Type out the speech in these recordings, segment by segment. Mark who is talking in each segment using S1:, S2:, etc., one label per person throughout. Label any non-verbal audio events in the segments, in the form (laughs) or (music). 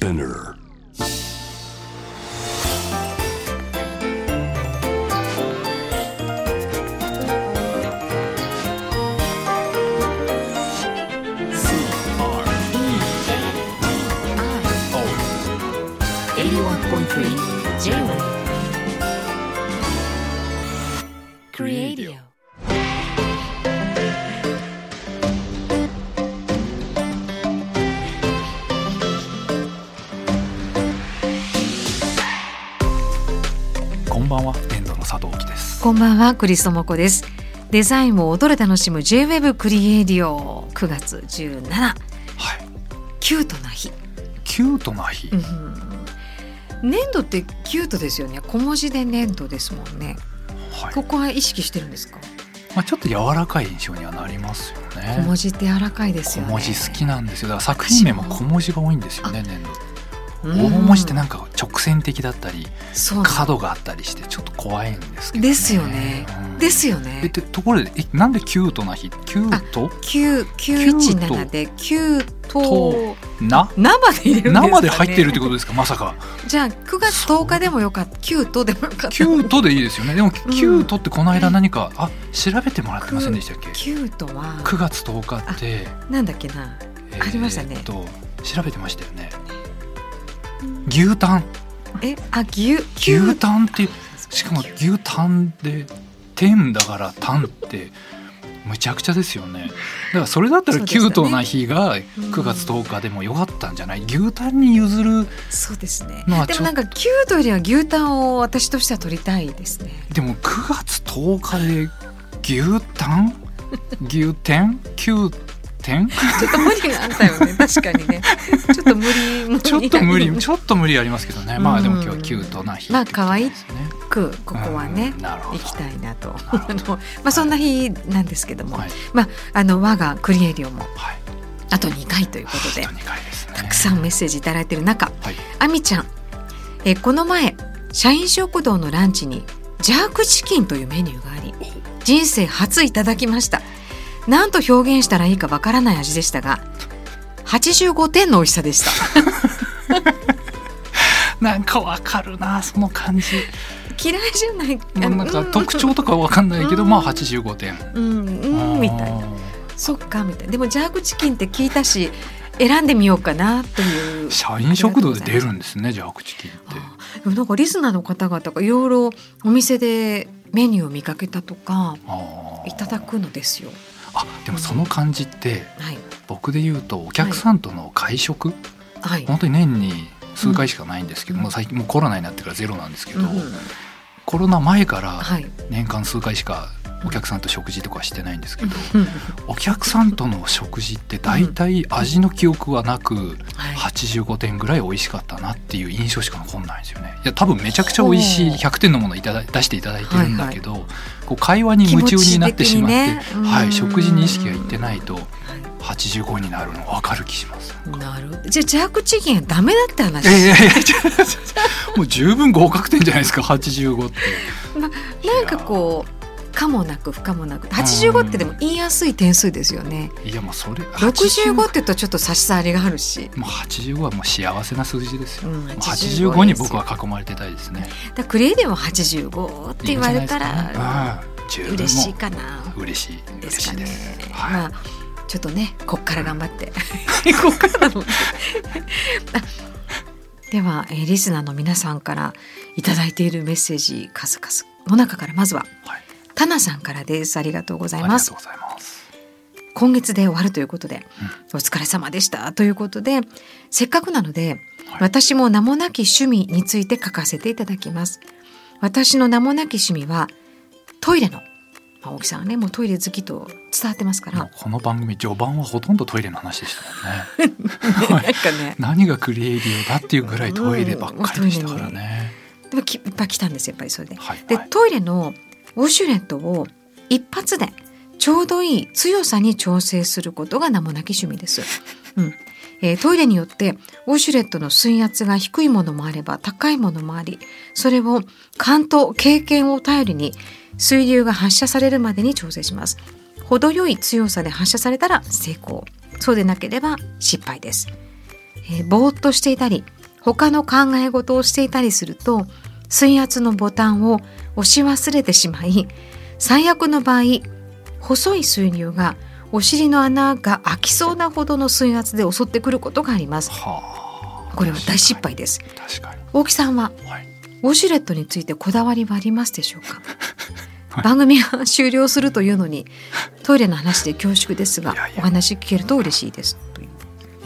S1: Spinner.
S2: こんばんは
S3: クリス智子ですデザインを踊る楽しむ J-Wave CREADIO 9月17
S2: はい。
S3: キュートな日、
S2: キュートな日。
S3: うん nendo ってキュートですよね小文字で nendo ですもんね
S2: はい。
S3: ここは意識してるんですか？
S2: まあちょっと柔らかい印象にはなりますよ
S3: 小
S2: ね。
S3: 文字って柔らかいです
S2: 小
S3: よね
S2: 文字好きなんですよ。だから作品名も小文字が多いんですよね、 nendo。
S3: うん
S2: 大文字ってなんか直線的だったり、角があったりしてちょっと怖いんですけど、ね。
S3: ですよね。
S2: うん。
S3: ですよ
S2: え
S3: ね
S2: でところでえなんでキュートな日？キュート
S3: 九九一七でキュート
S2: な？
S3: 生で入れるんでね、
S2: 生で入ってるってことですか？まさか。
S3: じゃあ9月10日でもよかった。キュートでもよかった。
S2: キュートでいいですよね。でもキュートってこの間何か、あ調べてもらってませんでしたっけ？
S3: キュートは。
S2: 9月10日って。
S3: なんだっけな。ありましたね。
S2: えーっと調べてましたよね牛タン。
S3: えあ牛キュ
S2: 牛
S3: ー
S2: タンってしかも牛タンで天だからタンってむちゃくちゃですよね。だからそれだったらキュートな日が9月10日でもよかったんじゃない？牛タンに譲る
S3: そうですね。でもなんかキュートよりは牛タンを私としては取りたいですね。
S2: でも9月10日で牛タン？牛天？牛天
S3: ちょっと無理があったよね。確かにね。ちょっと無理
S2: ちょっと無理ちょっと無理ありますけどね。まあでも今日はキュートな日。
S3: まあ可愛くここはね行きたいなと。(laughs) まあそんな日なんですけども、
S2: はい。
S3: まああの我がクリエイディオも
S2: はい。
S3: あと2回ということで
S2: あと2回ですね。
S3: たくさんメッセージいただいている中
S2: はい。
S3: あみちゃん。えこの前社員食堂のランチにジャークチキンというメニューがあり人生初いただきました何と表現したらいいかわからない味でしたが85点の美味しさでした。(laughs)
S2: なんかわかるなその感じ。
S3: 嫌いじゃない。
S2: なんか
S3: うん。
S2: 特徴とかわかんないけど、
S3: うん。
S2: まあ85点、
S3: うん。うんみたい。なそっかみたい。なでもジャークチキンって聞いたし選んでみようかなという。
S2: 社員食堂で出るんですねジャークチキンって。
S3: なんかリスナーの方々がいろいろお店でメニューを見かけたとかいただくのですよ。
S2: あでもその感じって
S3: はい
S2: 僕で言うとお客さんとの会食、
S3: はい。
S2: 本当に年に数回しかないんですけど、もう最近もうコロナになってからゼロなんですけど、
S3: うん
S2: コロナ前から
S3: はい。
S2: 年間数回しかお客さんと食事とかしてないんですけど、
S3: うん
S2: お客さんとの食事って大体味の記憶はなく、
S3: はい。
S2: 85点ぐらい美味しかったなっていう印象しか残んないんですよね。いや多分めちゃくちゃ美味しい
S3: ほう
S2: 100点のものをいただ出していただいてるんだけど、こう会話に夢中になってしまって、
S3: ねうん
S2: はい、食事に意識がいってないと
S3: は
S2: 85になるの分かる気します。
S3: いなる。じゃあジャークチキンはダメだって話。
S2: いやいやいやもう十分合格点じゃないですか85って。
S3: なんかこう可もなく不可もなく85ってでも言いやすい点数ですよね。
S2: いやもうそれ
S3: 65って言うとちょっと差し障りがあるし。
S2: もう85はもう幸せな数字ですよ。
S3: うん
S2: もう
S3: 85
S2: 85に僕は囲まれてたいですね。
S3: だクリエイディも85って言われたら嬉しいかな。
S2: 嬉しい
S3: ですかね
S2: 嬉しいです。。はい
S3: まあちょっとねこっから頑張ってこっからなのでは、えーリスナーの皆さんからいただいているメッセージ数々の中からまずは
S2: はい
S3: タナさんからです。ありがとうございます。今月で終わるということで、お疲れ様でしたということでせっかくなので、
S2: はい。
S3: 私も名もなき趣味について書かせていただきます。私の名もなき趣味はトイレの、まあ、大木さんはねもうトイレ好きと伝わってますから。
S2: この番組序盤はほとんどトイレの話でしたもんね。(laughs)
S3: なんかね。(laughs)
S2: 何がクリエイティブだっていうぐらいトイレばっかりでしたからね。
S3: でもきいっぱい来たんですよやっぱりそれで。
S2: はい。はい。
S3: でトイレのウォシュレットを一発でちょうどいい強さに調整することが名もなき趣味です。うん。えートイレによってウォシュレットの水圧が低いものもあれば高いものもありそれを感と経験を頼りに水流が発射されるまでに調整します。程よい強さで発射されたら成功。そうでなければ失敗です。えーぼーっとしていたり他の考え事をしていたりすると水圧のボタンを押し忘れてしまい最悪の場合細い水流がお尻の穴が開きそうなほどの水圧で襲ってくることがあります。
S2: はあ。
S3: これは大失敗です。大木さんは
S2: はい。
S3: ウォシュレットについてこだわりはありますでしょうか、(laughs)
S2: はい。
S3: 番組が終了するというのにトイレの話で恐縮ですがお話聞けると嬉しいです。とい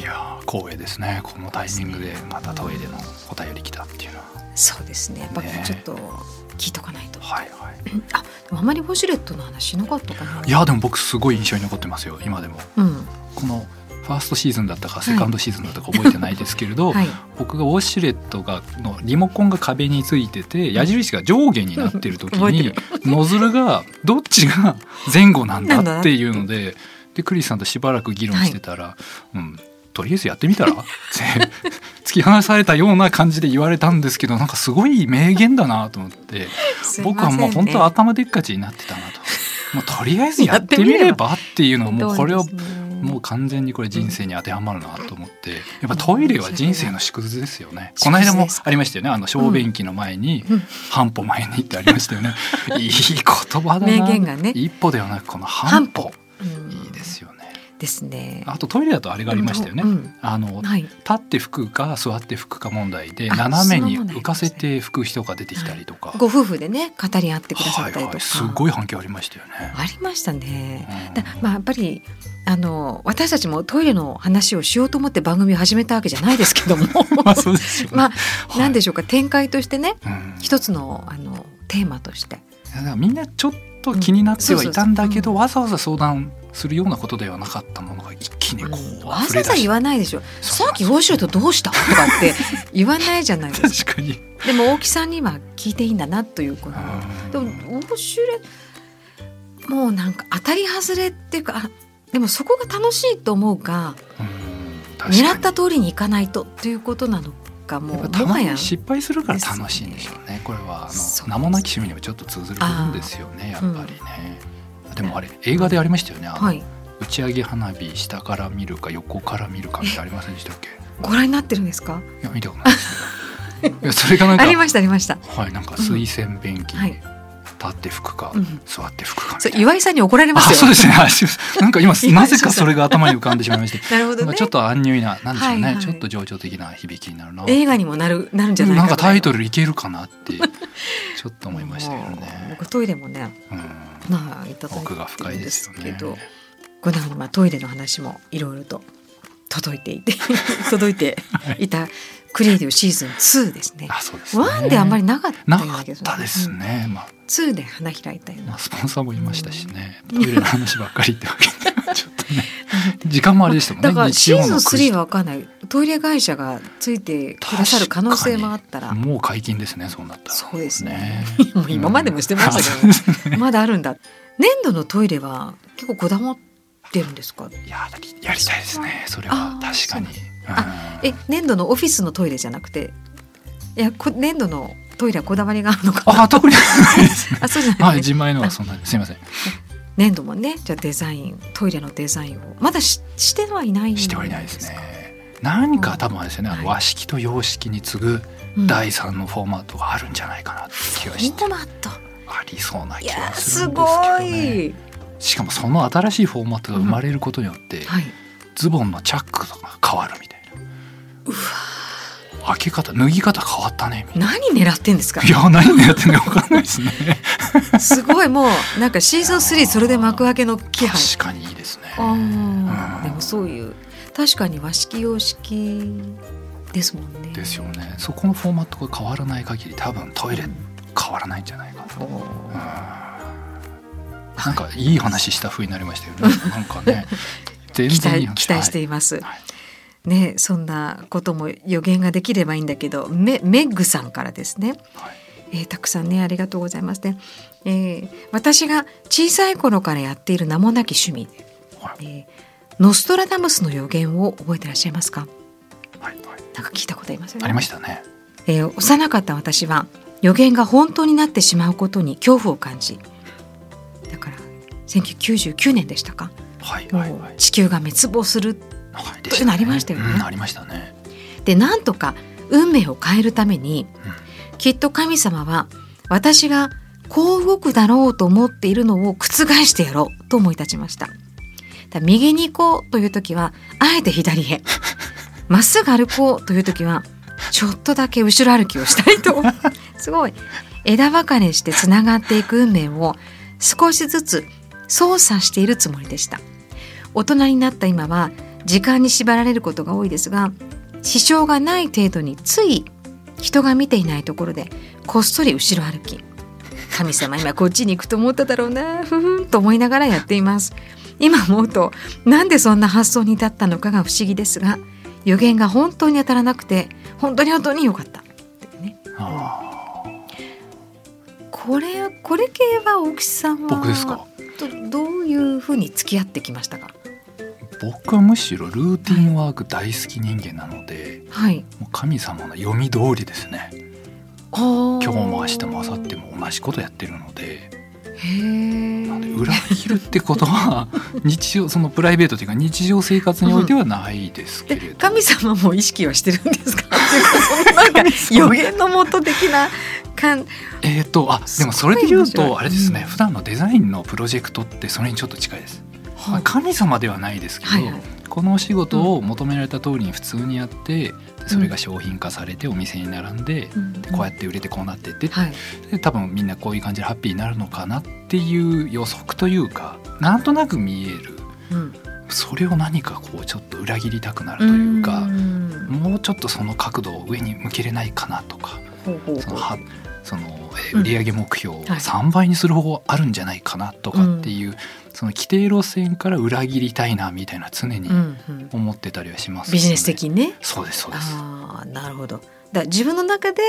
S2: やー光栄ですね。このタイミングでまたトイレのお便り来たっていうのは。
S3: そうですね。やっぱ
S2: ね
S3: ちょっと聞いとかないと、
S2: はいはい。
S3: ああまりウォシュレットの話しなかったかな。い
S2: やでも僕すごい印象に残ってますよ今でも。
S3: うん。
S2: このファーストシーズンだったかセカンドシーズンだったか覚えてないですけれど、(laughs)
S3: はい。
S2: 僕がウォシュレットがのリモコンが壁についてて矢印が上下になってる時に (laughs) ノズルがどっちが前後なん
S3: だ
S2: だっていうので (laughs) でクリスさんとしばらく議論してたら、うんとりあえずやってみたら？(laughs) って突き放されたような感じで言われたんですけどなんかすごい名言だなと思って
S3: すい
S2: 僕はもう本当頭でっかちになってたなと。もうとりあえずやってみればっていうのはもうこれをもう完全にこれ人生に当てはまるなと思って、やっぱトイレは人生の縮図ですよね。この間もありましたよね。あの小便器の前に、
S3: うん
S2: 半歩前にってありましたよね。(laughs) いい言葉だな。
S3: 名言がね
S2: 一歩ではなくこの半歩。ですよね。あとトイレだとあれがありましたよね。
S3: うん
S2: あの
S3: はい
S2: 立って拭くか座って拭くか問題で
S3: あ
S2: 斜めに浮かせて拭く人が出てきたりとか。
S3: ご夫婦でね語り合ってくださったりとか、
S2: はいはい、すごい反響ありましたよね。
S3: ありましたね。
S2: うん
S3: だまあやっぱりあの私たちもトイレの話をしようと思って番組を始めたわけじゃないですけども (laughs)
S2: まあそうですよね。
S3: まあ
S2: はい
S3: 何でしょうか展開としてね
S2: うん
S3: 一つのあのテーマとして
S2: みんなちょっと気になってはいたんだけど、
S3: うん
S2: わざわざ相談するようなことではなかったものが一気にこう、
S3: うん。わざわざ言わないでしょ。さっきウォシュレットどうしたとかって言わないじゃないですか。
S2: 確かに。
S3: でも大木さんには聞いていいんだなというこの。でも
S2: うん。
S3: ウォシュレットもうなんか当たり外れっていうかあでもそこが楽しいと思うか狙った通りにいかないとっていうことなのかも。
S2: やっぱたまに失敗するから楽しいんでしょうね。これはあの名もなき趣味にもちょっと通ずる部分ですよね。やっぱりね。でもあれ映画でありましたよね。
S3: はい
S2: 打ち上げ花火下から見るか横から見るかってありませんでしたっけ？
S3: ご覧になってるんですか？
S2: いや見たことないですけど。(laughs) いやそれがなんか
S3: ありましたありました
S2: はいなんか水洗便器に
S3: はい
S2: 立って吹くか、
S3: うん、
S2: 座って吹くか
S3: 岩井さんに怒られまし
S2: すそうですね。(laughs) なんか今なぜかそれが頭に浮かんでしまいまして、(laughs)
S3: なるほど、ね、
S2: ちょっと安入ななんでしょうね、
S3: はいはい、
S2: ちょっと情緒的な響きになるな。
S3: 映画にもなるなるんじゃない
S2: なんかタイト
S3: ル
S2: いけるかなって (laughs) ちょっと思いましたけどね。
S3: 僕トイレもね、
S2: うん、
S3: まあいただい
S2: 奥が深いですよね。
S3: このよまあトイレの話もいろいろと届いていて届いていた、はい CREADIO シーズン2ですね。
S2: あ、そうです、ね。
S3: 1であんまりなかった、ね、
S2: なかったですね。
S3: うん、まあツーで花開いたよ、
S2: まあ、スポンサーもいましたしね、トイレの話ばっかりってわけ (laughs) ちょっとね。時間もあれでしたもんね。
S3: だからシーズン3は分かんない。トイレ会社がついてくださる可能性もあったら。
S2: もう解禁ですねそうなったら。
S3: そうですね、
S2: ね、(laughs)
S3: もう今までもしてましたけど、
S2: ね、
S3: まだあるんだ。粘土のトイレは結構こだまってるんですか？
S2: いややりたいですね。それは。確かに、うん、
S3: え粘土のオフィスのトイレじゃなくて？いやこ粘土のトイレはこだわりがあるのかな。
S2: あ特にないですね。
S3: あそうじゃない、ね
S2: はい自前のはそんなすいません。
S3: 粘土もねじゃあデザイントイレのデザインをまだししてはいないん
S2: してはいないですね。何か多分あれですよね、あの
S3: はい
S2: 和式と洋式に次ぐ
S3: うん。
S2: 第三のフォーマットがあるんじゃないかなって気がして、
S3: フォーマット。
S2: ありそうない気
S3: や
S2: がす
S3: す
S2: るんです
S3: ご
S2: けどね。
S3: い
S2: しかもその新しいフォーマットが生まれることによって、
S3: はい。
S2: ズボンのチャックとか変わるみたいな。開け方脱ぎ方変わったねみたい
S3: 何狙ってんですか？
S2: な。いや何やってんのか分かんないですね。(laughs)
S3: すごいもうなんかシーズン3それで幕開けの気配
S2: 確かにいいですね。
S3: あ
S2: うん
S3: ーでもそういう確かに和式洋式ですもんね
S2: ですよね。そこのフォーマットが変わらない限り多分トイレ変わらないんじゃないかな。
S3: おー
S2: うんなんかいい話した風になりましたよね。なんかね、(laughs) 全
S3: 期
S2: 然
S3: 期待しています、
S2: はい
S3: ねそんなことも予言ができればいいんだけどメメッグさんからですね、
S2: はい。
S3: えーたくさんねありがとうございますね、えー私が小さい頃からやっている名もなき趣味、
S2: はい。
S3: えーノストラダムスの予言を覚えてらっしゃいますか？
S2: はいはい。
S3: なんか聞いたことありますよね。
S2: ありましたね。
S3: えー幼かった私は予言が本当になってしまうことに恐怖を感じ。だから1999年でしたか？
S2: はい
S3: も
S2: はいはい。
S3: う地球が滅亡する
S2: はい。
S3: というのありましたよね。
S2: うんありましたね。
S3: でなんとか運命を変えるために、きっと神様は私がこう動くだろうと思っているのを覆してやろうと思い立ちました。だ右に行こうという時はあえて左へ。(laughs) まっすぐ歩こうという時はちょっとだけ後ろ歩きをしたいと。(laughs) すごい。枝分かれしてつながっていく運命を少しずつ操作しているつもりでした。大人になった今は時間に縛られることが多いですが支障がない程度につい人が見ていないところでこっそり後ろ歩き神様今こっちに行くと思っただろうなふふんと思いながらやっています。今思うとなんでそんな発想に至ったのかが不思議ですが予言が本当に当たらなくて本当に本当に良かった。っね。これこれ系は大木さんは
S2: 僕ですか？
S3: どどういうふうに付き合ってきましたか？
S2: 僕はむしろルーティンワーク大好き人間なので、
S3: はい。
S2: もう神様の読み通りですね。
S3: 今
S2: 今日も明日も明後日も同じことやってるので。なので裏切るってことは (laughs) 日常そのプライベートというか日常生活においてはないですけれど、
S3: 神様も意識はしてるんですか？かそのなんか (laughs) 予言のもと的な感
S2: えっ、とあでもそれで言うとあれですね、
S3: うん
S2: 普段のデザインのプロジェクトってそれにちょっと近いです、まあ神様ではないですけど、
S3: はいはい。
S2: このお仕事を求められた通りに普通にやってでそれが商品化されてお店に並んで、
S3: うん。
S2: でこうやって売れてこうなってって、
S3: はい。
S2: で多分みんなこういう感じでハッピーになるのかなっていう予測というかなんとなく見える
S3: うん。
S2: それを何かこうちょっと裏切りたくなるというか、
S3: ん。
S2: もうちょっとその角度を上に向けれないかなとか
S3: ほうほうほう。
S2: そのはその、売上目標を
S3: はい。
S2: 3倍にする方法あるんじゃないかなとかっていう、その規定路線から裏切りたいなみたいな常に思ってたりはします、
S3: ビジネス的にね。
S2: そうですそうです。
S3: ああなるほど。だ自分の中で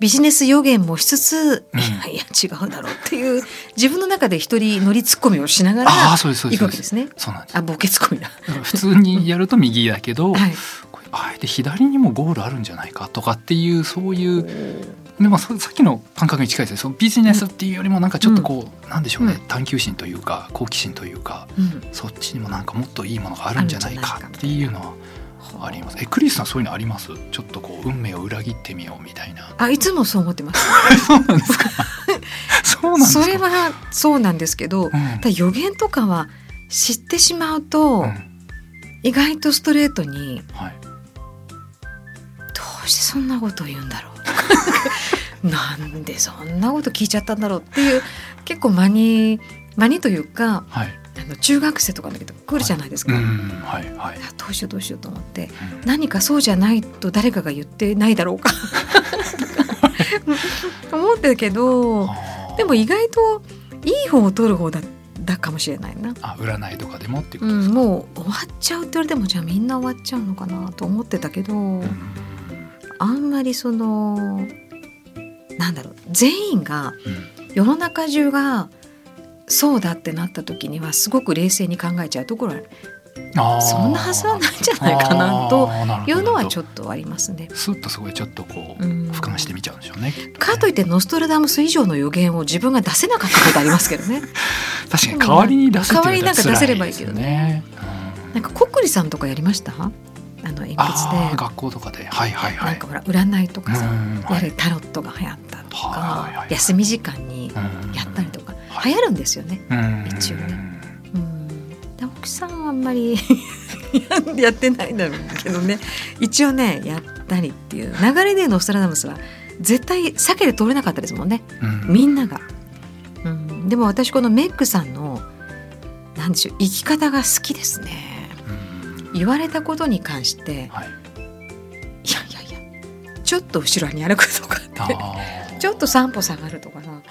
S3: ビジネス予言もしつつ、
S2: うん。
S3: いやいや違うだろうっていう自分の中で一人乗りツッコミをしながら
S2: ああそうですそうですそうです。
S3: 行くわけですね。
S2: そうなんです。
S3: あボケツッコミだ。
S2: 普通にやると右だけど、(laughs)
S3: はい。
S2: あえて左にもゴールあるんじゃないかとかっていうそういうでもささっきの感覚に近いですね。そのビジネスっていうよりもなんかちょっとこう、なんでしょうね、
S3: うん。
S2: 探求心というか好奇心というか
S3: うん。
S2: そっちにもなんかもっといいものがあるんじゃないかっていうのはあります。えクリスさんそういうのあります？ちょっとこう運命を裏切ってみようみたいな。
S3: あいつもそう思ってます。(laughs)
S2: そうなんですか？(laughs) そうなんですか？
S3: それはそうなんですけど、
S2: うん。
S3: 予言とかは知ってしまうと、
S2: うん。
S3: 意外とストレートに
S2: はい。
S3: どうしてそんなこと言うんだろう (laughs) なんでそんなこと聞いちゃったんだろうっていう結構間に間にというか
S2: はい。
S3: あの中学生とかだけど来るじゃないですか、
S2: うんはいはい。
S3: あどうしようどうしようと思って
S2: うん。
S3: 何かそうじゃないと誰かが言ってないだろうか。(laughs) 思ってるけどでも意外といい方を取る方だだかもしれないな。
S2: あ占いとかでもっていうこ
S3: うん、
S2: とですか、
S3: もう終わっちゃうって言われてもじゃあみんな終わっちゃうのかなと思ってたけど、
S2: うん
S3: あんまりそのなんだろう全員が
S2: うん
S3: 世の中中がそうだってなった時にはすごく冷静に考えちゃうところは
S2: あー
S3: そんなはずはないんじゃないかなというのはちょっとありますね。
S2: スッとすごいちょっとこう
S3: うん
S2: 俯瞰してみちゃうんでしょうね。
S3: かといってノストラダムス以上の予言を自分が出せなかったことありますけどね。(laughs)
S2: 確かに代わりに出すって言われたら
S3: 代わりになんか出せればいいけどね
S2: 辛ですよね。
S3: なんかコックリさんとかやりました？あの鉛筆で。
S2: 学校とかで。はいはいは
S3: なん
S2: い。
S3: かほら占いとかさ、やれタロットが流行ったとか、
S2: はいはいはい。
S3: 休み時間に
S2: うん
S3: やったりとか、
S2: はい。
S3: 流行るんですよね。
S2: うん。
S3: 一応ね。うん、で奥さんはあんまり (laughs) やってないんだろうけどね。一応ねやったりっていう。流れでノストラダムスは絶対避けて通れなかったですもんね。
S2: うん。
S3: みんなが。うん、でも私このメックさんのなんでしょう生き方が好きですね。
S2: うん
S3: 言われたことに関して
S2: はい。
S3: いやいやいやちょっと後ろに歩くとかって (laughs) ちょっと散歩下がるとかさ
S2: はい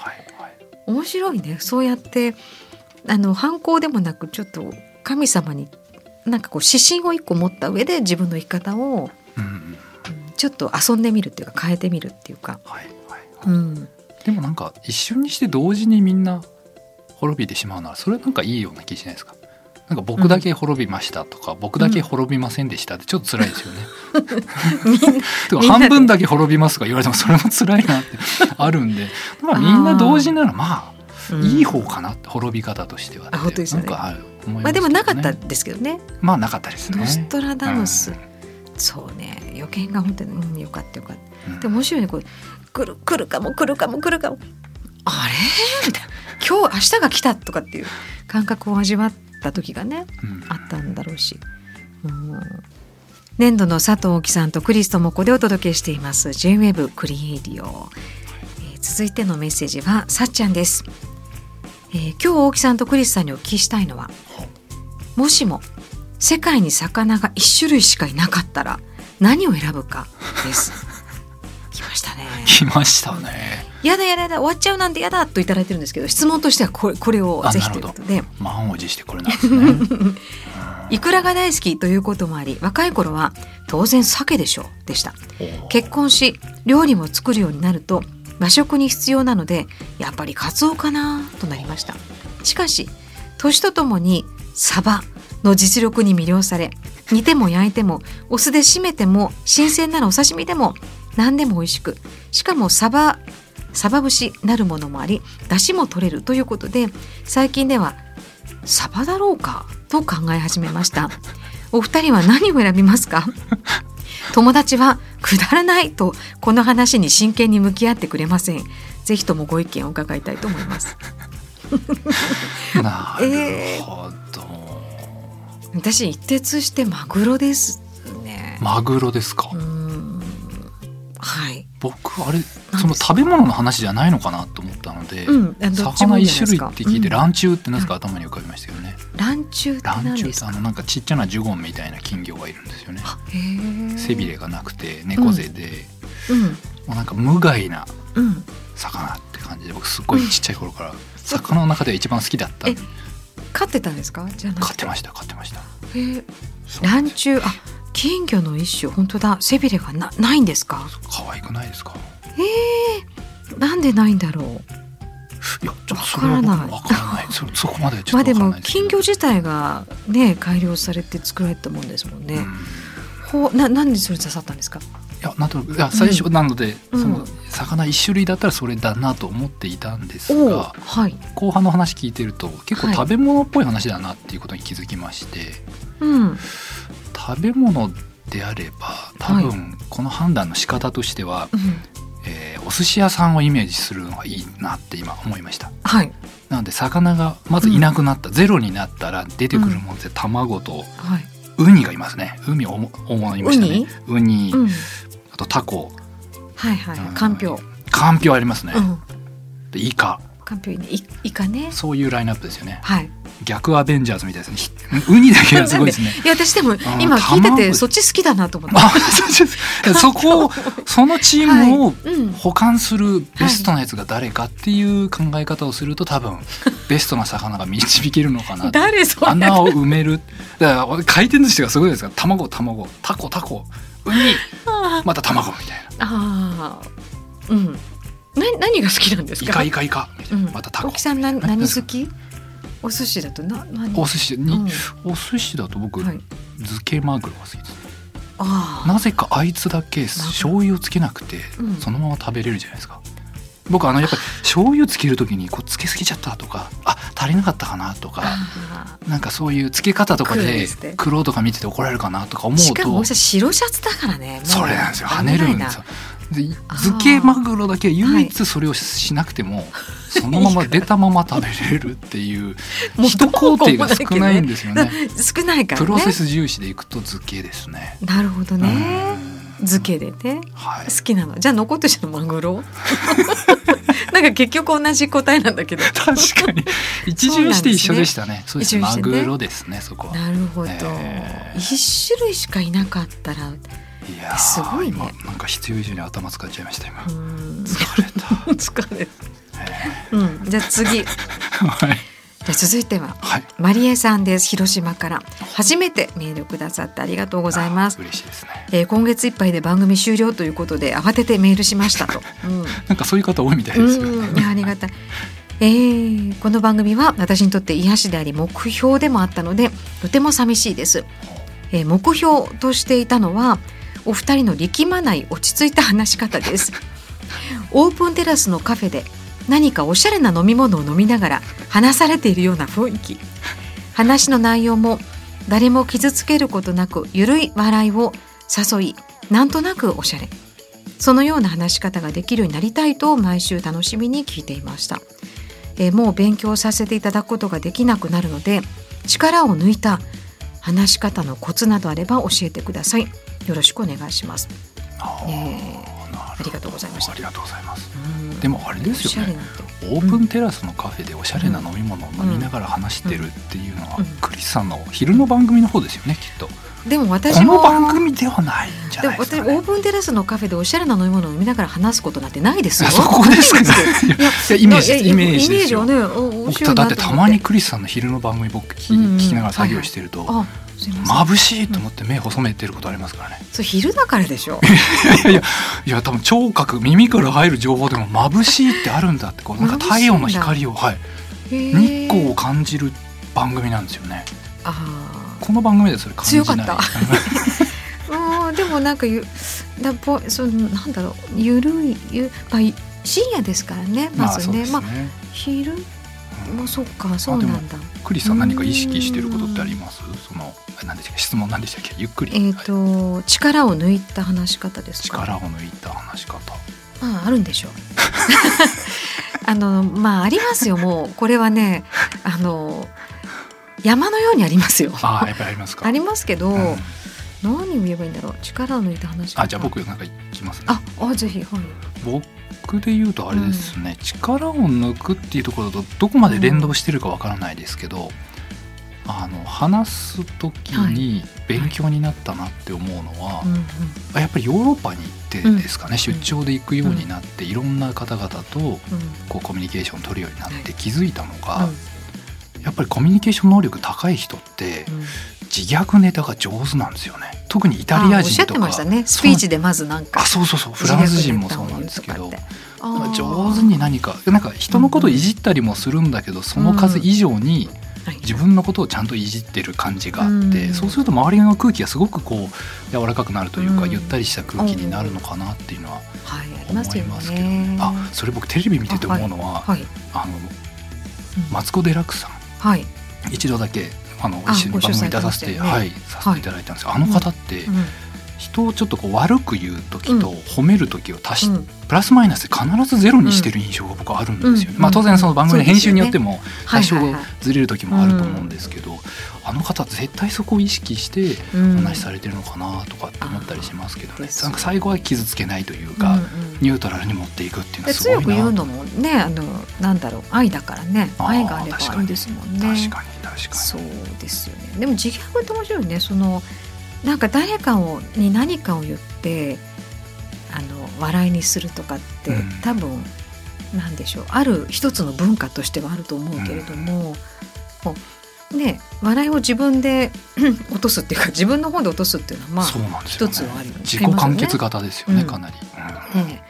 S2: はい。
S3: 面白いねそうやってあの反抗でもなくちょっと神様になんかこう指針を一個持った上で自分の生き方を、
S2: うん
S3: うんちょっと遊んでみるっていうか変えてみるっていうか、
S2: はいはい。
S3: うん、
S2: でもなんか一瞬にして同時にみんな滅びてしまうならそれなんかいいような気しないですか？なんか僕だけ滅びましたとか、僕だけ滅びませんでしたってちょっと辛いですよね。(laughs)
S3: みん
S2: 半分だけ滅びますとか言われてもそれも辛いなってあるんで、まあみんな同時ならまあ
S3: うん。
S2: いい方かなって滅び方としては。って
S3: あ本当ですよね。
S2: なんかはい思いますね。
S3: まあでもなかったですけどね。
S2: まあなかったですね。
S3: ノストラダムス、
S2: うん。
S3: そうね。予見が本当に、うん、よかったよかった。
S2: うん。
S3: でも面白いねこう来る来るかも来るかも来るかも。あれ？みたいな。今日明日が来たとかっていう感覚を味わった時がね
S2: うん。
S3: あったんだろうし、うん、年度の佐藤貴さんとクリストモコでお届けしています。J-WEB クリエイディオ、えー続いてのメッセージはさっちゃんです、えー今日大木さんとクリスさんにお聞きしたいのはもしも世界に魚が一種類しかいなかったら何を選ぶかです。(laughs) 来ましたね。
S2: 来ましたね
S3: やだやだやだ終わっちゃうなんてやだといただいてるんですけど質問としてはこれこれをぜひということで。
S2: 満を持してこれなんですね。
S3: イクラが大好きということもあり若い頃は当然鮭でしょうでした。結婚し料理も作るようになると和食に必要なのでやっぱりカツオかなとなりました。しかし年とともにサバの実力に魅了され煮ても焼いてもお酢で締めても新鮮ならお刺身でも何でも美味しくしかもサバサバ節なるものもあり出汁も取れるということで最近ではサバだろうかと考え始めました。お二人は何を選びますか？(laughs) 友達はくだらないとこの話に真剣に向き合ってくれません。ぜひともご意見を伺いたいと思います。(laughs)
S2: なるほど、
S3: 私一徹してマグロですね。
S2: マグロですか、
S3: はい
S2: 僕あれその食べ物の話じゃないのかなと思ったので、
S3: うん
S2: 魚一種類って聞いて、
S3: うん。
S2: ランチュウってなんですか、頭に浮かびましたけどね。
S3: ランチュウって
S2: ラン
S3: 何ですか？
S2: チュウってあのなんかちっちゃなジュゴンみたいな金魚がいるんですよね。背びれがなくて猫背で、
S3: うん。
S2: もうなんか無害な
S3: うん。
S2: 魚って感じで僕すっごいちっちゃい頃から魚の中では一番好きだったんで。
S3: 飼ってたんですか？じゃ
S2: 飼ってました飼ってました。
S3: へえランチュウあ金魚の一種。本当だ。背びれがなないんですか？
S2: 可愛くないですか？
S3: なんでないんだろう？
S2: いやちょっとそれは僕もわからない。そ (laughs) そこまではちょっとわ
S3: まあでも
S2: からないですけど。
S3: 金魚自体がね改良されて作られたもんですもんね、
S2: うん。
S3: ほうななんでそれ刺さったんですか？
S2: いやなんといや最初なので、
S3: うん。
S2: その魚一種類だったらそれだなと思っていたんですが
S3: はい。
S2: 後半の話聞いてると結構
S3: はい。
S2: 食べ物っぽい話だなっていうことに気づきまして、
S3: うん
S2: 食べ物であれば多分この判断の仕方としては、
S3: うん。
S2: えーお寿司屋さんをイメージするのがいいなって今思いました。
S3: はい。
S2: なので魚がまずいなくなった、ゼロになったら出てくるもので卵と
S3: はい。
S2: ウニがいますね。海を思思いましたね。ウニ、
S3: うん。
S2: あとタコ。
S3: はいはい
S2: うん。
S3: かんぴょ
S2: かんぴょうありますね、
S3: う、うん、
S2: でイカ。
S3: かんぴょうにいイカね。
S2: そういうラインナップですよね。
S3: はい
S2: 逆アベンジャーズみたいですね。ひウニだけがすごいですね。
S3: いや私でも
S2: ん
S3: 今聞いてて
S2: 卵。
S3: そっち好きだなと思って。
S2: あそうです。そこをそのチームを
S3: はい。うん。
S2: 補完するベストなやつが誰かっていう考え方をすると多分 (laughs) ベストな魚が導けるのかな
S3: 誰それ。
S2: 穴を埋める。だから回転寿司がすごいですか。ら卵卵。タコタコ。ウニ。また卵みたいな。
S3: ああうん。な何が好きなんですか？
S2: イカイカイカ。みたいな、
S3: うん。
S2: またタコ。
S3: 大木さんな何好き？お寿司だとな何？
S2: お寿司に、
S3: うん。
S2: お寿司だと僕、
S3: はい。
S2: 漬けマグロが好きです。なぜかあいつだけ醤油をつけなくて、
S3: うん。
S2: そのまま食べれるじゃないですか。僕あのやっぱり醤油つける時にこうつけすぎちゃったとかあ足りなかったかなとか
S3: あ
S2: なんかそういうつけ方とかで苦労とか見てて怒られるかなとか思う
S3: ーしかも白シャツだからね
S2: それなんですよ。跳ねるんですよ漬けマグロだけ唯一それをしなくても、そのまま出たまま食べれるっていう (laughs) 一工程が少ないんですよね。
S3: 少ないからね。
S2: プロセス重視でいくと漬けですね。
S3: なるほどね。
S2: うん。
S3: 漬けでね。
S2: はい。
S3: 好きなの。じゃあ残ってしのマグロ？(laughs) (laughs) なんか結局同じ答えなんだけど。
S2: 確かに。一巡して一緒でしたね。そうです
S3: 一巡してね。
S2: マグロですねそこは。
S3: なるほど、
S2: えー。
S3: 一種類しかいなかったらう
S2: いやー
S3: すごいね。
S2: 今なんか必要以上に頭使っちゃいました今。疲れた。(laughs)
S3: 疲れた。
S2: え
S3: うん。じゃあ次。じ (laughs)
S2: ーはい。
S3: ゃあ続いては
S2: はい。
S3: マリエさんです。広島から。初めてメールくださってありがとうございます。
S2: 嬉しいですね。
S3: えー今月いっぱいで番組終了ということで慌ててメールしましたと、(laughs) うん。
S2: なんかそういう方多いみたいですよ
S3: うん。い
S2: ね
S3: やありがたい、えーこの番組は私にとって癒しであり目標でもあったのでとても寂しいです、えー目標としていたのはお二人の力まない落ち着いた話し方です。(laughs) オープンテラスのカフェで何かおしゃれな飲み物を飲みながら話されているような雰囲気。話の内容も誰も傷つけることなくゆるい笑いを誘いなんとなくおしゃれ。そのような話し方ができるようになりたいと毎週楽しみに聞いていました、えもう勉強させていただくことができなくなるので力を抜いた話し方のコツなどあれば教えてください。よろしくお願いします。
S2: あ
S3: りがとうございました。
S2: ありがとうございます。
S3: うん。
S2: でもあれですよね。オープンテラスのカフェでおしゃれな飲み物を飲みながら話してるっていうのは、
S3: うん。
S2: クリスさんの昼の番組の方ですよねきっと。
S3: でも私
S2: この
S3: も
S2: 番組ではないんじゃないですか、ね。
S3: オープンテラスのカフェでおしゃれな飲み物を飲みながら話すことなんてないですよ。
S2: あそこですか。ね
S3: ない
S2: イメージイメージですよ。
S3: イメージはね、お面
S2: 僕
S3: 白い
S2: だってた。まにクリスさんの昼の番組僕聞き,、ながら作業してると、
S3: あ、すい。ません。
S2: 眩しいと思って目細めてることありますからね。
S3: そう昼だからでしょ。(laughs)
S2: いやいやいや多分聴覚耳から入る情報でも眩しいってあるんだってこうなんか太陽の光を、はい、日
S3: 日
S2: 光を感じる番組なんですよね。
S3: あ
S2: この番組でそれ感じない。
S3: 強かった。(laughs) うでもなんかゆだぽそのなんだろうゆるいゆまあ深夜ですからね
S2: ま
S3: まずね。
S2: あそうですね。
S3: まあ、昼？もうそっかそうなんだ。
S2: クリスさん何か意識してることってあります？その何でしたっけ質問何でしたっけゆっくり、
S3: えっ、
S2: はい
S3: と、力を抜いた話し方ですか？
S2: 力を抜いた話し方。
S3: まああるんでしょう。(laughs) あのまあありますよもう。これはねあの山のようにありますよ。
S2: ああやっぱりありますか？
S3: ありますけど、
S2: うん。
S3: 何を言えばいいんだろう？力を抜いた話し方。
S2: あじゃあ僕なんかいきますね。
S3: ああぜひはい。
S2: 僕で言うとあれですね、力を抜くっていうところとどこまで連動してるかわからないですけど、あの話す時に勉強になったなって思うのは、やっぱりヨーロッパに行ってですかね、出張で行くようになって、いろんな方々と
S3: うん。
S2: こうコミュニケーションを取るようになっ
S3: は
S2: て気づいたのが、
S3: うん。
S2: やっぱりコミュニケーション能力高い人って
S3: うん。
S2: 自虐ネタが上手なんですよね。特にイタリア人とか。
S3: てましたね。スピーチでまずなんか。
S2: あそうそうそう。フランス人もそうなんですけど。上手に何かなんか人のことをいじったりもするんだけど、その数以上に
S3: あーはい
S2: 自分のことをちゃんといじってる感じがあって、
S3: うん。
S2: そうすると周りの空気がすごくこう柔らかくなるというか、
S3: うん。
S2: ゆったりした空気になるのかなっていうのは思
S3: ますよ
S2: いますけどね。
S3: ね
S2: あそれ僕テレビ見てて思うのはあ、
S3: はい。
S2: のマツコ・デラックスさん。
S3: はい。
S2: 一度だけあの
S3: あ
S2: 一緒に番組に出させて、はい、させていただいたんですよ、あの方って、
S3: うん
S2: 人をちょっとこう悪く言う時と褒める時を足し、
S3: うん。
S2: プラスマイナスで必ずゼロにしてる印象が僕はあるんですよね。
S3: うん。
S2: まあ当然その番組の編集によっても多少ずれる時もあると思うんですけど、あの方絶対そこを意識して
S3: うん。
S2: お話しされてるのかなとかって思ったりしますけどね、なんか最後は傷つけないというか、
S3: うんうん。
S2: ニュートラルに持っていくっていうの
S3: で
S2: はすごいな
S3: 強く言うのもねあのなんだろう愛だからね。愛があればいいですもんね。
S2: 確かに。確かに。
S3: そうですよね。でも自虐って面白いね。そのなんか誰かをに何かを言ってあの笑いにするとかって、
S2: うん。
S3: 多分なんでしょうある一つの文化としてはあると思うけれども、こうね笑いを自分で (clears throat) 落とすっていうか自分の方で落とすっていうのはまあ
S2: ね、
S3: 一つはあるよね
S2: 自己完結型ですよね、
S3: うん。
S2: かなり、うん
S3: ねうん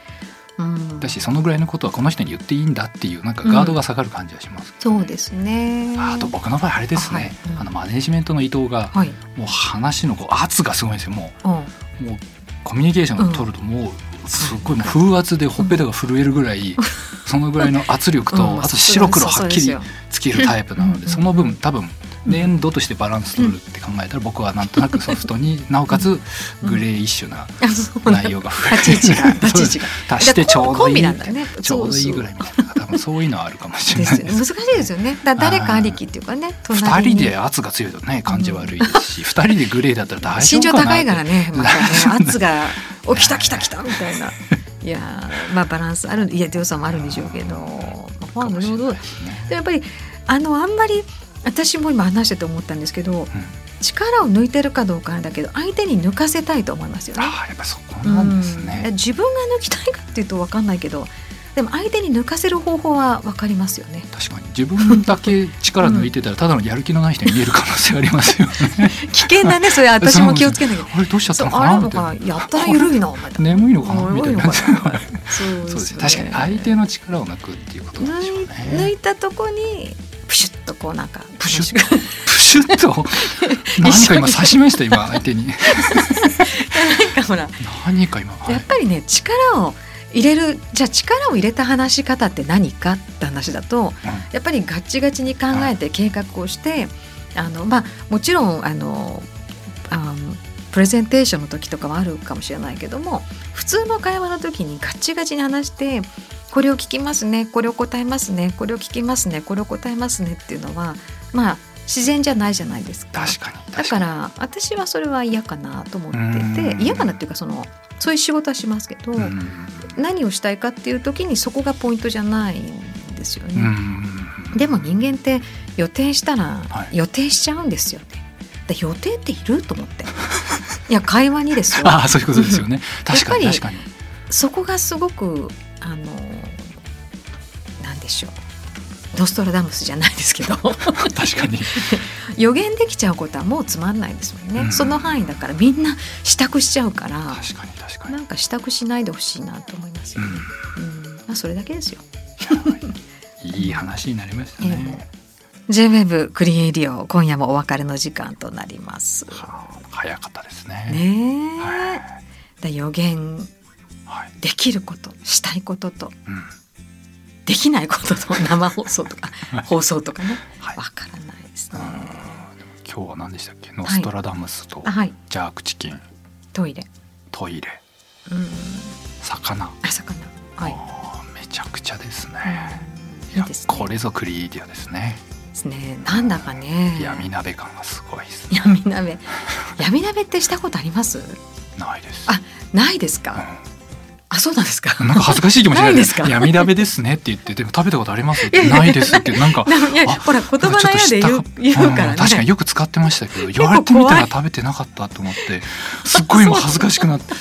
S2: だしそのぐらいのことはこの人に言っていいんだっていうなんかガードが下がる感じはしますけどね、
S3: そうですね。
S2: ああと僕の場合あれですね。
S3: あはい。うん
S2: あのマネジメントの伊藤が
S3: はい、
S2: もう話のこう圧がすごいんですよ。も
S3: うん、
S2: うもうコミュニケーションを取るともうすっごいもう風圧でほっぺたが震えるぐらいそのぐらいの圧力と
S3: うん。
S2: あと白黒はっきりつけるタイプなの
S3: うん。
S2: でその分多分粘度としてバランス取るって考えたら僕はなんとなくソフトに (laughs) なおかつグレーイッシュな内容が増え
S3: 立ち位置が立ち位置。が
S2: 足してちょうどいい
S3: なんだね。
S2: ちょうどいいぐらいみたいな。多分そういうのはあるかもしれない。です
S3: 難しいですよね。だ誰かありきっていうかね。
S2: 二
S3: 隣に。
S2: 人で圧が強いとね感じ悪いし二人でグレーだったら大丈
S3: 身長
S2: 夫かな
S3: 高いからねまたね (laughs) 圧が「お来た来た来た」みたいな。いやーまあバランスあるいや強さもあるんでしょうけどまあなるほどでやっぱりあのあんまり私も今話してて思ったんですけど力を抜いてるかどうかだけど相手に抜かせたいと思いますよね。
S2: ああやっぱそこなんです
S3: うん
S2: ね。
S3: 自分が抜きたいかっていうと分かんないけどでも相手に抜かせる方法は分かりますよね。
S2: 確かに自分だけ力抜いてたらただのやる気のない人に見える可能性ありますよね。(laughs)
S3: 危険だねそれ私も気をつけなきゃ。
S2: あれどうしちゃったの？かなみたいな。
S3: やったら緩いな。
S2: 眠いのかな？みたいな。
S3: 眠いの (laughs)
S2: そ
S3: う
S2: うですね。確かに相手の力を抜くっていうことなんでしょう
S3: 抜い抜
S2: ね。
S3: いたとこにプシュッとこうなんか
S2: プシュッ
S3: 話が
S2: プシュッと？(laughs) 何か今刺しました？今相手に。
S3: なんかほら。
S2: 何か今？はい。
S3: やっぱりね力を入れるじゃあ力を入れた話し方って何かって話だとやっぱりガッチガチに考えて計画をして、あのまあもちろんあのあのプレゼンテーションの時とかはあるかもしれないけども普通の会話の時にガッチガチに話してこれを聞きますね。これを答えますね。これを聞きますね。これを答えますね。っていうのはまあ自然じゃないじゃないですか。
S2: 確かに。
S3: だから私はそれは嫌かなと思ってて。
S2: うん。
S3: 嫌かなっていうかそのそういう仕事はしますけど、
S2: うん。
S3: 何をしたいかっていう時にそこがポイントじゃないんですよ
S2: う
S3: ね。
S2: ん。
S3: でも人間って予定したら
S2: はい。
S3: 予定しちゃうんですよね。で予定っていると思って。(laughs) いや会話にですよ。
S2: ああそういうことですよね。確かに。
S3: そこがすごくあのでしょ。う。ノストラダムスじゃないですけど。
S2: 確かに。(laughs)
S3: 予言できちゃうことはもうつまんないですもんね、
S2: うん。
S3: その範囲だからみんな支度しちゃうから。
S2: 確かに確かに。
S3: なんか支度しないでほしいなと思いますよ、
S2: う
S3: うん。まあ、それだけですよ。
S2: ん (laughs) いい話になりましたね。
S3: J-WEB クリエイディオ今夜もお別れの時間となります。
S2: はあ早かったですね。
S3: ねえ、
S2: はい。
S3: だ予言
S2: はい。
S3: できることしたいことと。
S2: うん
S3: できないことと生放送とか放送とかね。
S2: はい。
S3: わからないですね。
S2: 今日は何でしたっけ？ノストラダムスと
S3: あはい。
S2: ジャークチキン。
S3: トイレ、
S2: トイレ。
S3: うん、
S2: 魚。
S3: あ魚。はい、
S2: めちゃくちゃですね。
S3: うん、
S2: いや
S3: いいですね。
S2: これぞクリエイティアですね。
S3: ですね。なんだかね。
S2: 闇鍋感がすごいです。
S3: 闇鍋。闇鍋ってしたことあります？
S2: ないです。
S3: あないですか、
S2: う
S3: あそうなんですか。
S2: んなんか恥ずかしい気持ちにな
S3: いですか？
S2: 闇鍋ですねって言ってでも食べたことありますって。ないですってなんか (laughs)
S3: ほら言葉のやで言うから
S2: 確かによく使ってましたけど言われてみたら食べてなかったと思ってすっごい今恥ずかしくなって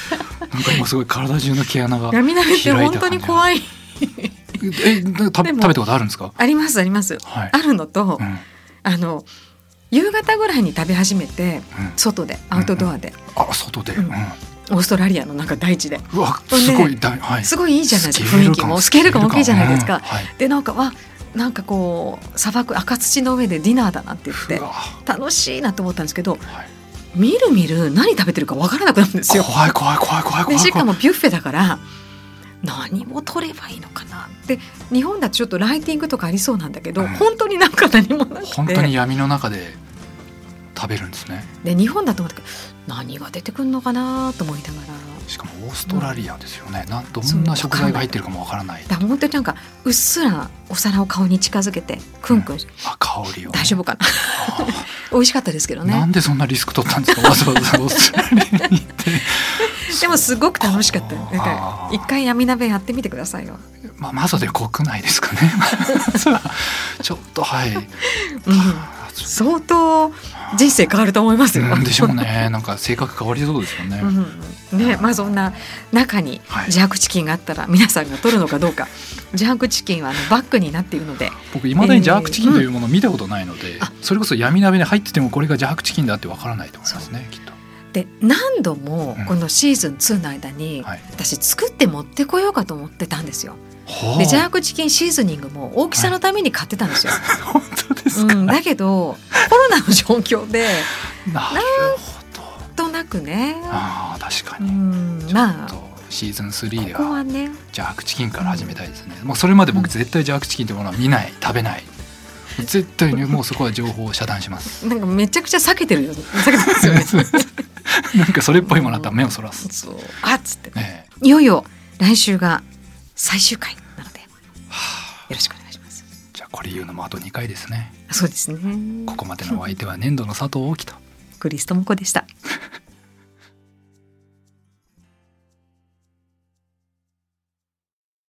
S2: なんか今すごい体中の毛穴が
S3: 闇鍋って本当に怖い。
S2: え食べたことあるんですか？
S3: ありますあります。
S2: はい。
S3: あるのと、
S2: うん。
S3: あの夕方ぐらいに食べ始めて
S2: うん。
S3: 外でアウトドアで、
S2: あ外で、
S3: オーストラリアのなんか大地で。
S2: すごいだ、はい、
S3: すごいいいじゃないですか。雰囲気も。スケール感大きいじゃないですか、
S2: うんはい。
S3: でなんかわなんかこう砂漠赤土の上でディナーだなって言って楽しいなと思ったんですけど
S2: はい。
S3: みるみる何食べてるかわからなくなるんですよ。
S2: 怖い怖い怖い怖い怖い
S3: でしかもビュッフェだから何を取ればいいのかなって。日本だとちょっとライティングとかありそうなんだけど、
S2: うん。
S3: 本当になんか何もなくて。
S2: 本当に闇の中で食べるんですね。
S3: で日本だと思ったけど何が出てくるのかなと思いながら。
S2: しかもオーストラリアですよね、なんどんな食材が入ってるかもわからない。
S3: だ本当になんかうっすらお皿を顔に近づけてクンクン、
S2: あ香りを。ね、
S3: 大丈夫かな。
S2: あ (laughs)
S3: 美味しかったですけど
S2: ーな
S3: ね
S2: んでそんなリスク取ったんですか？わざわざオーストラリアに行って。
S3: でもすごく楽しかった。なんか一回闇鍋やってみてくださいよ、
S2: まあまずで国内ですかね。(laughs) ちょっとはい、
S3: うん、相当人生変わると思いますよ、
S2: うんでしょうね。なんか性格変わりそうですよね、
S3: うん、ねまあそんな中に
S2: はい。
S3: ジャークチキンがあったら皆さんが取るのかどうか、ジャークチキンはあのバッグになっているので。
S2: 僕いまだにジャークチキンというものを見たことないので、
S3: あ。
S2: それこそ闇鍋に入っててもこれがジャークチキンだってわからないと思いますねきっと。
S3: で何度も
S2: うん。
S3: このシーズン2の間に、
S2: はい。
S3: 私作って持ってこようかと思ってたんですよ。でジャークチキンシーズニングも大きさのために買ってたんですよ。(laughs)
S2: 本当ですか、
S3: うん、だけどコロナの状況で
S2: なるほど。
S3: となくね、
S2: あー確か
S3: う
S2: に、
S3: ん、まあ。
S2: シーズン3ではジャークチキンから始めたいですね、もうそれまで僕絶対ジャークチキンというものは見ない食べない。絶対にもうそこは情報を遮断します。(laughs)
S3: なんかめちゃくちゃ避けてるよ避けてますよね。(laughs)
S2: なんかそれっぽいものあったら目をそらす、
S3: そう。あっつって。
S2: ね
S3: いよいよ来週が最終回なのでよろしくお願いします。
S2: じゃあこれ言うのもあと2回ですね
S3: そうですね。
S2: ここまでのお相手は粘土の佐藤大樹と
S3: クリストモコでした。